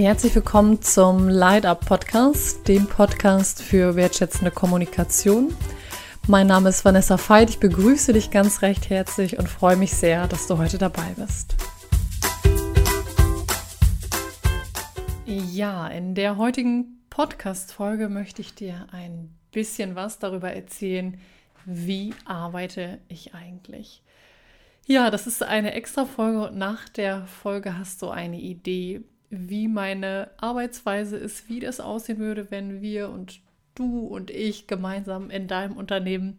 Herzlich willkommen zum Light Up Podcast, dem Podcast für wertschätzende Kommunikation. Mein Name ist Vanessa Veit. Ich begrüße dich ganz recht herzlich und freue mich sehr, dass du heute dabei bist. Ja, in der heutigen Podcast-Folge möchte ich dir ein bisschen was darüber erzählen, wie arbeite ich eigentlich. Ja, das ist eine extra Folge und nach der Folge hast du eine Idee, wie meine Arbeitsweise ist, wie das aussehen würde, wenn wir und du und ich gemeinsam in deinem Unternehmen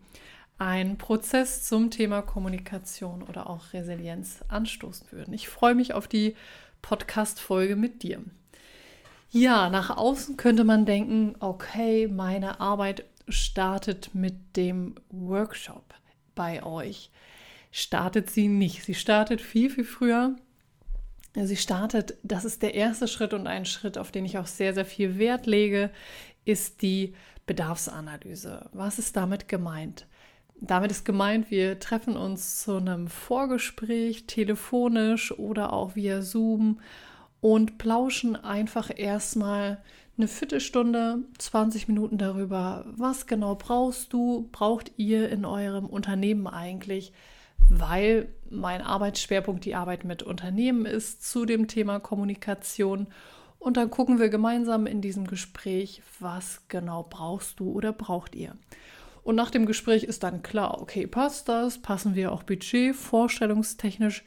einen Prozess zum Thema Kommunikation oder auch Resilienz anstoßen würden. Ich freue mich auf die Podcast-Folge mit dir. Ja, nach außen könnte man denken, okay, meine Arbeit startet mit dem Workshop bei euch. Startet sie nicht. Sie startet viel, viel früher Sie startet, das ist der erste Schritt und ein Schritt, auf den ich auch sehr, sehr viel Wert lege, ist die Bedarfsanalyse. Was ist damit gemeint? Damit ist gemeint, wir treffen uns zu einem Vorgespräch, telefonisch oder auch via Zoom und plauschen einfach erstmal eine Viertelstunde, 20 Minuten darüber, was genau brauchst du, braucht ihr in eurem Unternehmen eigentlich, weil mein Arbeitsschwerpunkt die Arbeit mit Unternehmen ist zu dem Thema Kommunikation. Und dann gucken wir gemeinsam in diesem Gespräch, was genau brauchst du oder braucht ihr. Und nach dem Gespräch ist dann klar, okay, passt das, passen wir auch budget, vorstellungstechnisch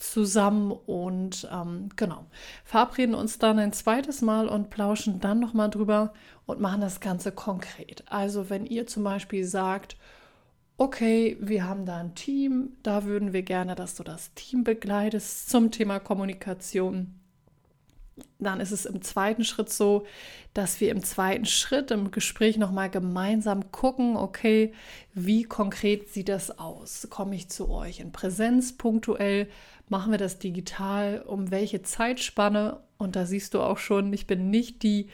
zusammen und ähm, genau, verabreden uns dann ein zweites Mal und plauschen dann nochmal drüber und machen das Ganze konkret. Also wenn ihr zum Beispiel sagt, okay, wir haben da ein Team, da würden wir gerne, dass du das Team begleitest zum Thema Kommunikation. Dann ist es im zweiten Schritt so, dass wir im zweiten Schritt im Gespräch nochmal gemeinsam gucken, okay, wie konkret sieht das aus? Komme ich zu euch in Präsenz punktuell? Machen wir das digital? Um welche Zeitspanne? Und da siehst du auch schon, ich bin nicht die,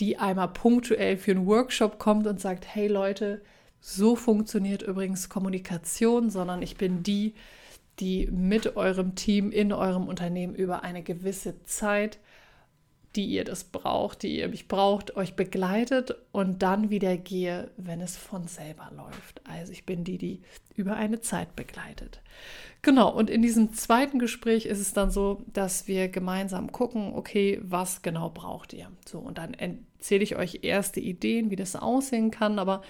die einmal punktuell für einen Workshop kommt und sagt, hey Leute, so funktioniert übrigens Kommunikation, sondern ich bin die, die mit eurem Team in eurem Unternehmen über eine gewisse Zeit, die ihr das braucht, die ihr mich braucht, euch begleitet und dann wieder gehe, wenn es von selber läuft. Also ich bin die, die über eine Zeit begleitet. Genau, und in diesem zweiten Gespräch ist es dann so, dass wir gemeinsam gucken, okay, was genau braucht ihr? So, und dann erzähle ich euch erste Ideen, wie das aussehen kann, aber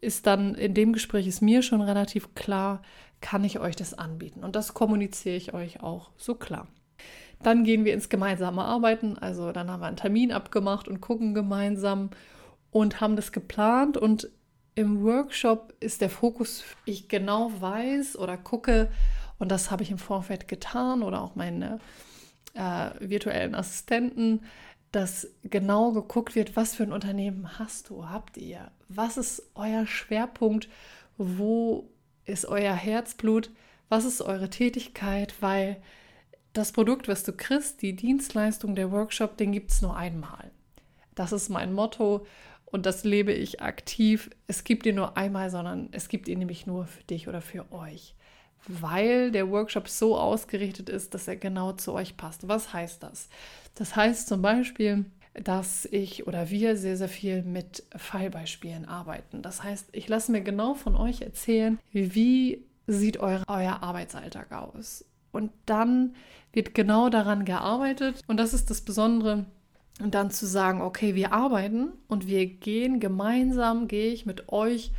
ist dann in dem Gespräch ist mir schon relativ klar, kann ich euch das anbieten. Und das kommuniziere ich euch auch so klar. Dann gehen wir ins gemeinsame Arbeiten. Also dann haben wir einen Termin abgemacht und gucken gemeinsam und haben das geplant. Und im Workshop ist der Fokus, ich genau weiß oder gucke, und das habe ich im Vorfeld getan oder auch meine äh, virtuellen Assistenten, dass genau geguckt wird, was für ein Unternehmen hast du, habt ihr, was ist euer Schwerpunkt, wo ist euer Herzblut, was ist eure Tätigkeit, weil das Produkt, was du kriegst, die Dienstleistung, der Workshop, den gibt es nur einmal. Das ist mein Motto und das lebe ich aktiv. Es gibt ihn nur einmal, sondern es gibt ihn nämlich nur für dich oder für euch, weil der Workshop so ausgerichtet ist, dass er genau zu euch passt. Was heißt das? Das heißt zum Beispiel, dass ich oder wir sehr, sehr viel mit Fallbeispielen arbeiten. Das heißt, ich lasse mir genau von euch erzählen, wie sieht euer, euer Arbeitsalltag aus. Und dann wird genau daran gearbeitet. Und das ist das Besondere. Und dann zu sagen, okay, wir arbeiten und wir gehen gemeinsam, gehe ich mit euch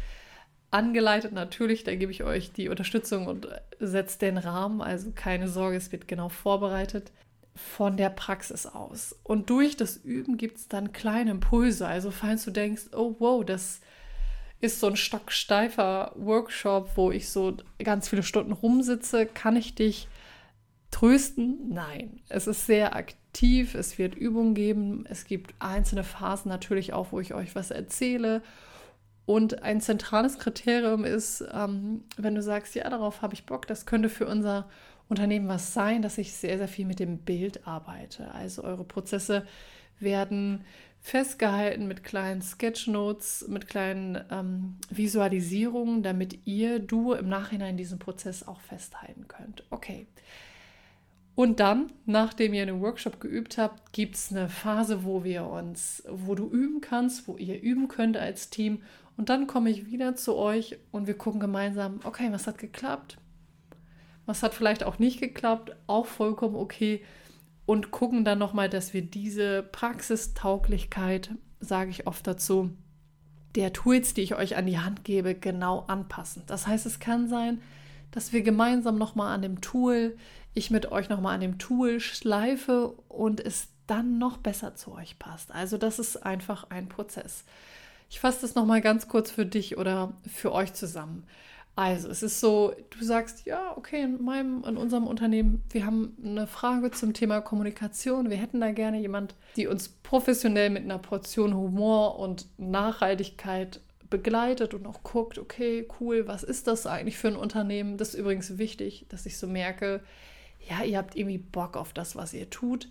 angeleitet natürlich, da gebe ich euch die Unterstützung und setze den Rahmen. Also keine Sorge, es wird genau vorbereitet von der Praxis aus. Und durch das Üben gibt es dann kleine Impulse. Also falls du denkst, oh wow, das ist so ein stocksteifer Workshop, wo ich so ganz viele Stunden rumsitze, kann ich dich trösten? Nein, es ist sehr aktiv, es wird Übungen geben, es gibt einzelne Phasen natürlich auch, wo ich euch was erzähle. Und ein zentrales Kriterium ist, ähm, wenn du sagst, ja, darauf habe ich Bock, das könnte für unser Unternehmen was sein, dass ich sehr, sehr viel mit dem Bild arbeite. Also eure Prozesse werden festgehalten mit kleinen Sketchnotes, mit kleinen ähm, Visualisierungen, damit ihr, du im Nachhinein diesen Prozess auch festhalten könnt. Okay. Und dann, nachdem ihr einen Workshop geübt habt, gibt es eine Phase, wo wir uns, wo du üben kannst, wo ihr üben könnt als Team. Und dann komme ich wieder zu euch und wir gucken gemeinsam, okay, was hat geklappt? Was hat vielleicht auch nicht geklappt? Auch vollkommen okay. Und gucken dann nochmal, dass wir diese Praxistauglichkeit, sage ich oft dazu, der Tools, die ich euch an die Hand gebe, genau anpassen. Das heißt, es kann sein, dass wir gemeinsam nochmal an dem Tool, ich mit euch nochmal an dem Tool schleife und es dann noch besser zu euch passt. Also das ist einfach ein Prozess. Ich fasse das nochmal ganz kurz für dich oder für euch zusammen. Also, es ist so, du sagst, ja, okay, in meinem, in unserem Unternehmen, wir haben eine Frage zum Thema Kommunikation. Wir hätten da gerne jemand, die uns professionell mit einer Portion Humor und Nachhaltigkeit begleitet und auch guckt, okay, cool, was ist das eigentlich für ein Unternehmen? Das ist übrigens wichtig, dass ich so merke, ja, ihr habt irgendwie Bock auf das, was ihr tut.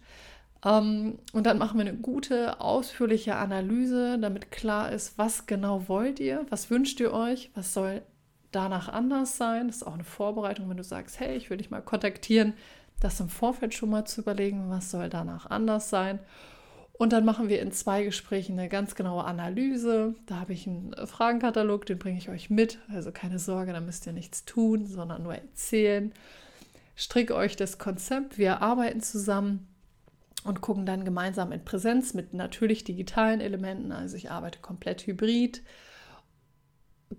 Ähm, und dann machen wir eine gute, ausführliche Analyse, damit klar ist, was genau wollt ihr, was wünscht ihr euch, was soll danach anders sein. Das ist auch eine Vorbereitung, wenn du sagst, hey, ich will dich mal kontaktieren, das im Vorfeld schon mal zu überlegen, was soll danach anders sein. Und dann machen wir in zwei Gesprächen eine ganz genaue Analyse. Da habe ich einen Fragenkatalog, den bringe ich euch mit. Also keine Sorge, da müsst ihr nichts tun, sondern nur erzählen. Stricke euch das Konzept. Wir arbeiten zusammen und gucken dann gemeinsam in Präsenz mit natürlich digitalen Elementen. Also ich arbeite komplett hybrid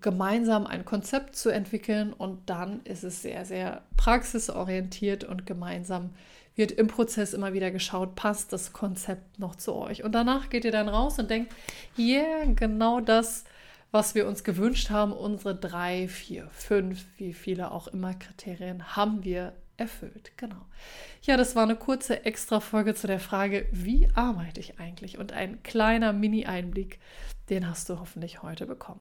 gemeinsam ein Konzept zu entwickeln und dann ist es sehr, sehr praxisorientiert und gemeinsam wird im Prozess immer wieder geschaut, passt das Konzept noch zu euch. Und danach geht ihr dann raus und denkt, yeah, genau das, was wir uns gewünscht haben, unsere drei, vier, fünf, wie viele auch immer Kriterien haben wir erfüllt. Genau. Ja, das war eine kurze Extra-Folge zu der Frage, wie arbeite ich eigentlich? Und ein kleiner Mini-Einblick, den hast du hoffentlich heute bekommen.